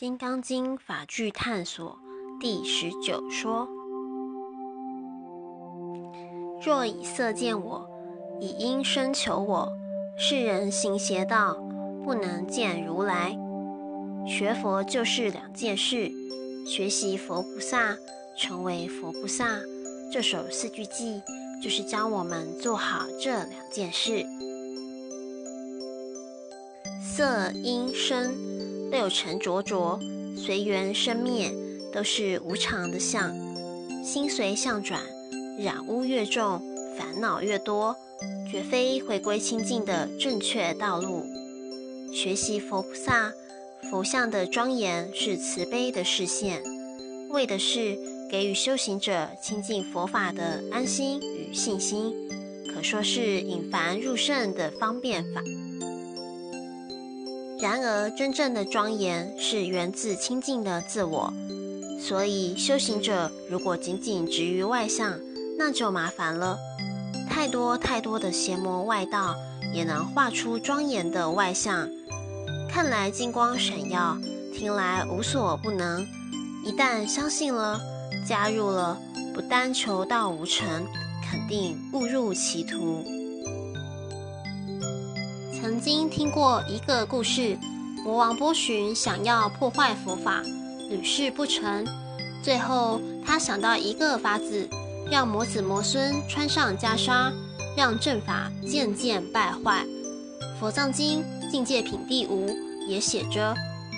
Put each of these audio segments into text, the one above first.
金刚经法句探索第十九说：若以色见我，以音声求我，世人行邪道，不能见如来。学佛就是两件事：学习佛菩萨，成为佛菩萨。这首四句偈就是教我们做好这两件事。色、音、声。六尘浊浊，随缘生灭，都是无常的相。心随相转，染污越重，烦恼越多，绝非回归清净的正确道路。学习佛菩萨佛像的庄严，是慈悲的视线，为的是给予修行者亲近佛法的安心与信心，可说是引凡入圣的方便法。然而，真正的庄严是源自清净的自我，所以修行者如果仅仅执于外相，那就麻烦了。太多太多的邪魔外道也能画出庄严的外相，看来金光闪耀，听来无所不能。一旦相信了，加入了，不单求道无成，肯定误入歧途。曾经听过一个故事，魔王波旬想要破坏佛法，屡试不成。最后，他想到一个法子，让魔子魔孙穿上袈裟，让正法渐渐败坏。佛藏经境界品第五也写着：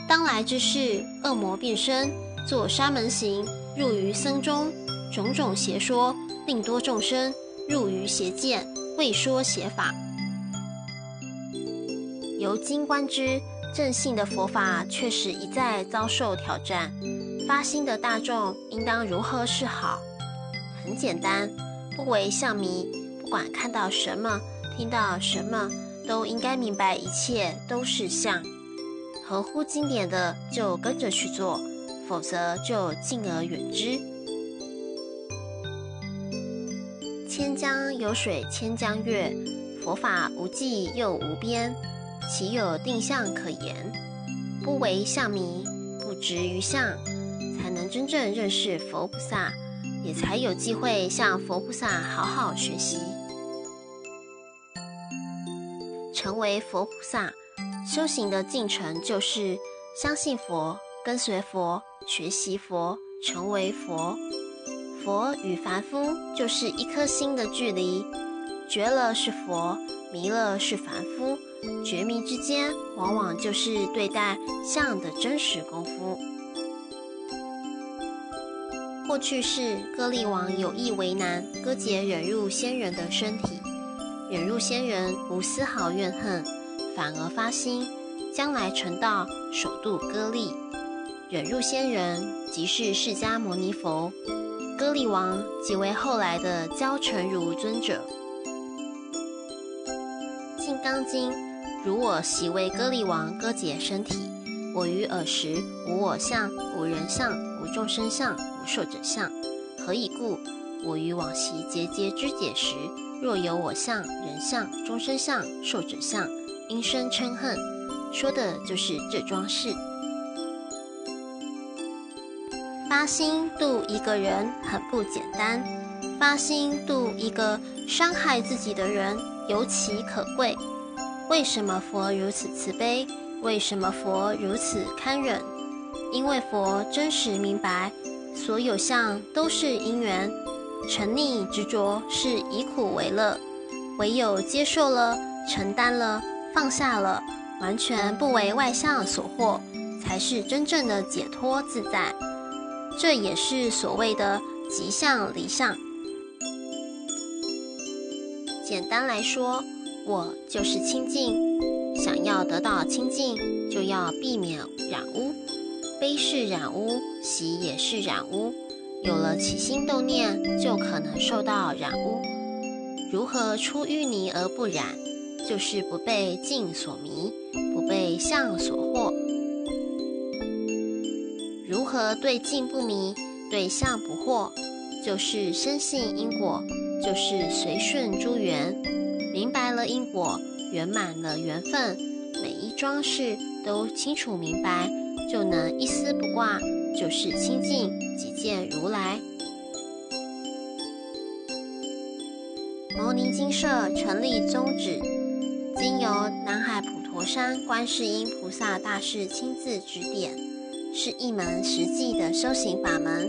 当来之事，恶魔变身，做沙门行，入于僧中，种种邪说，令多众生入于邪见，未说邪法。由今观之，正信的佛法确实一再遭受挑战。发心的大众应当如何是好？很简单，不为相迷。不管看到什么，听到什么，都应该明白一切都是相。合乎经典的就跟着去做，否则就敬而远之。千江有水千江月，佛法无际又无边。岂有定向可言？不为相迷，不执于相，才能真正认识佛菩萨，也才有机会向佛菩萨好好学习，成为佛菩萨。修行的进程就是相信佛，跟随佛，学习佛，成为佛。佛与凡夫就是一颗心的距离，觉了是佛，弥勒是凡夫。绝迷之间，往往就是对待相的真实功夫。过去世，歌利王有意为难，割杰忍入仙人的身体。忍入仙人无丝毫怨恨，反而发心将来成道，首度割利。忍入仙人即是释迦牟尼佛，歌利王即为后来的焦成如尊者。《当今》。如我昔为歌利王割解身体，我于尔时无我相、无人相、无众生相、无寿者相。何以故？我于往昔节节肢解时，若有我相、人相、众生相、寿者相，应生嗔恨。说的就是这桩事。发心度一个人很不简单，发心度一个伤害自己的人尤其可贵。为什么佛如此慈悲？为什么佛如此堪忍？因为佛真实明白，所有相都是因缘，沉溺执着是以苦为乐，唯有接受了、承担了、放下了，完全不为外相所惑，才是真正的解脱自在。这也是所谓的即相离相。简单来说。我就是清净，想要得到清净，就要避免染污。悲是染污，喜也是染污。有了起心动念，就可能受到染污。如何出淤泥而不染？就是不被境所迷，不被相所惑。如何对境不迷，对相不惑？就是深信因果，就是随顺诸缘。明白了因果，圆满了缘分，每一桩事都清楚明白，就能一丝不挂，就是清净即见如来。牟尼精舍成立宗旨，经由南海普陀山观世音菩萨大士亲自指点，是一门实际的修行法门，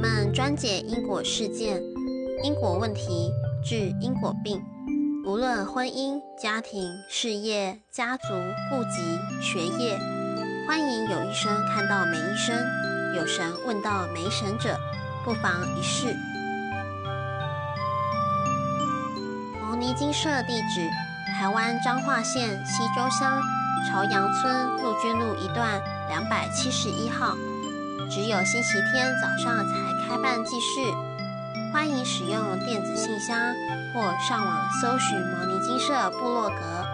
们专解因果事件、因果问题，治因果病。无论婚姻、家庭、事业、家族、户籍、学业，欢迎有医生看到没医生，有神问到没神者，不妨一试。尼金社地址：台湾彰化县西周乡朝阳村陆军路一段两百七十一号。只有星期天早上才开办祭事，欢迎使用电子信箱或上网搜寻摩尼金社部落格。